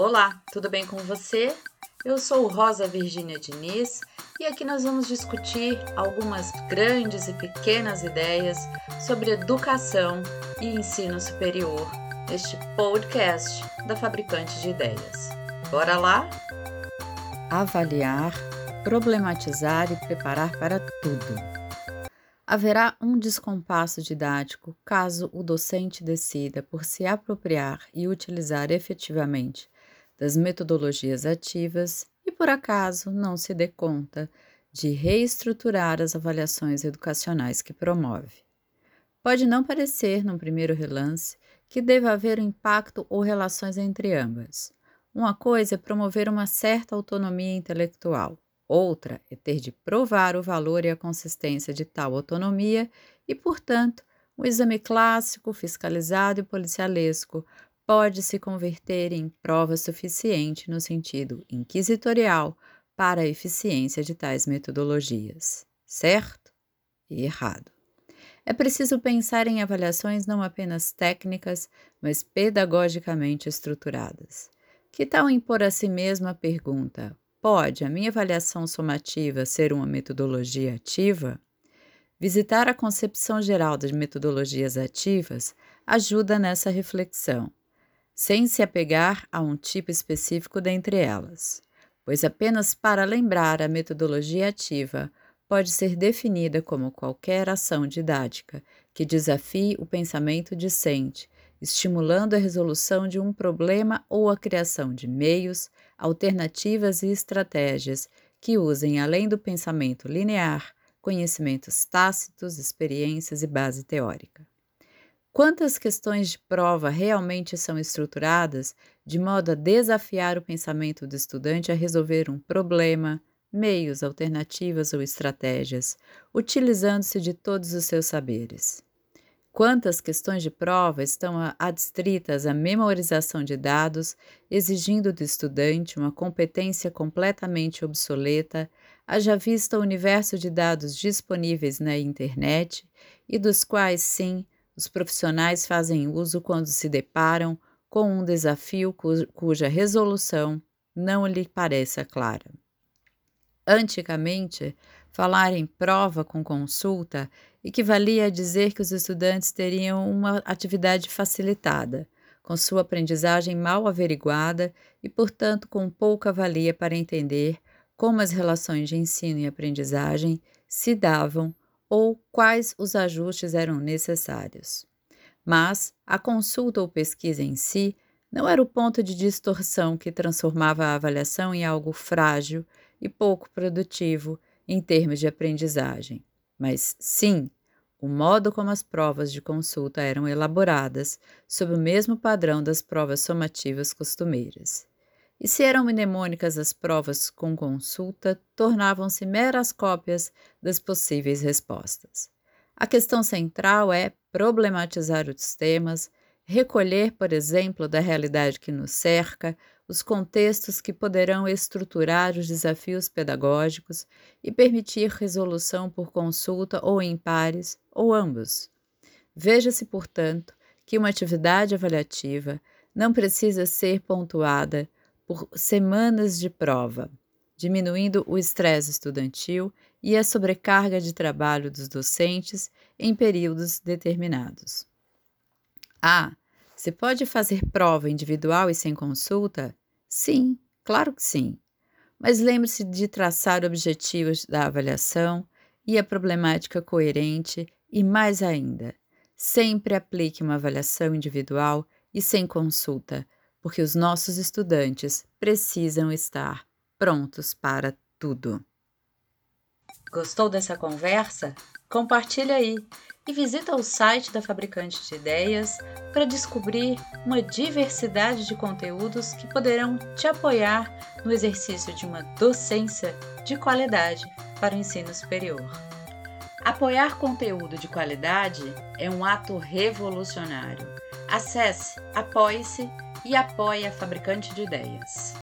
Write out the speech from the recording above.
Olá, tudo bem com você? Eu sou Rosa Virgínia Diniz e aqui nós vamos discutir algumas grandes e pequenas ideias sobre educação e ensino superior neste podcast da Fabricante de Ideias. Bora lá? Avaliar, problematizar e preparar para tudo. Haverá um descompasso didático caso o docente decida por se apropriar e utilizar efetivamente das metodologias ativas e por acaso não se dê conta de reestruturar as avaliações educacionais que promove. Pode não parecer, num primeiro relance, que deva haver um impacto ou relações entre ambas. Uma coisa é promover uma certa autonomia intelectual, Outra é ter de provar o valor e a consistência de tal autonomia e, portanto, o exame clássico, fiscalizado e policialesco pode se converter em prova suficiente no sentido inquisitorial para a eficiência de tais metodologias, certo e errado. É preciso pensar em avaliações não apenas técnicas, mas pedagogicamente estruturadas. Que tal impor a si mesmo a pergunta: Pode a minha avaliação somativa ser uma metodologia ativa? Visitar a concepção geral das metodologias ativas ajuda nessa reflexão, sem se apegar a um tipo específico dentre elas, pois apenas para lembrar a metodologia ativa pode ser definida como qualquer ação didática que desafie o pensamento discente estimulando a resolução de um problema ou a criação de meios, alternativas e estratégias que usem, além do pensamento linear, conhecimentos tácitos, experiências e base teórica. Quantas questões de prova realmente são estruturadas de modo a desafiar o pensamento do estudante a resolver um problema, meios, alternativas ou estratégias, utilizando-se de todos os seus saberes? Quantas questões de prova estão adstritas à memorização de dados, exigindo do estudante uma competência completamente obsoleta, haja vista o universo de dados disponíveis na internet e dos quais, sim, os profissionais fazem uso quando se deparam com um desafio cuja resolução não lhe pareça clara. Antigamente, falar em prova com consulta equivalia a dizer que os estudantes teriam uma atividade facilitada, com sua aprendizagem mal averiguada e, portanto, com pouca valia para entender como as relações de ensino e aprendizagem se davam ou quais os ajustes eram necessários. Mas a consulta ou pesquisa em si não era o ponto de distorção que transformava a avaliação em algo frágil e pouco produtivo em termos de aprendizagem, mas sim o modo como as provas de consulta eram elaboradas sob o mesmo padrão das provas somativas costumeiras. E se eram mnemônicas as provas com consulta, tornavam-se meras cópias das possíveis respostas. A questão central é problematizar os temas, recolher, por exemplo, da realidade que nos cerca, os contextos que poderão estruturar os desafios pedagógicos e permitir resolução por consulta ou em pares, ou ambos. Veja-se, portanto, que uma atividade avaliativa não precisa ser pontuada por semanas de prova, diminuindo o estresse estudantil e a sobrecarga de trabalho dos docentes em períodos determinados. Ah, se pode fazer prova individual e sem consulta? Sim, claro que sim. Mas lembre-se de traçar objetivos da avaliação e a problemática coerente e, mais ainda, sempre aplique uma avaliação individual e sem consulta, porque os nossos estudantes precisam estar prontos para tudo. Gostou dessa conversa? Compartilha aí e visita o site da Fabricante de Ideias para descobrir uma diversidade de conteúdos que poderão te apoiar no exercício de uma docência de qualidade para o ensino superior. Apoiar conteúdo de qualidade é um ato revolucionário. Acesse, apoie-se e apoie a Fabricante de Ideias.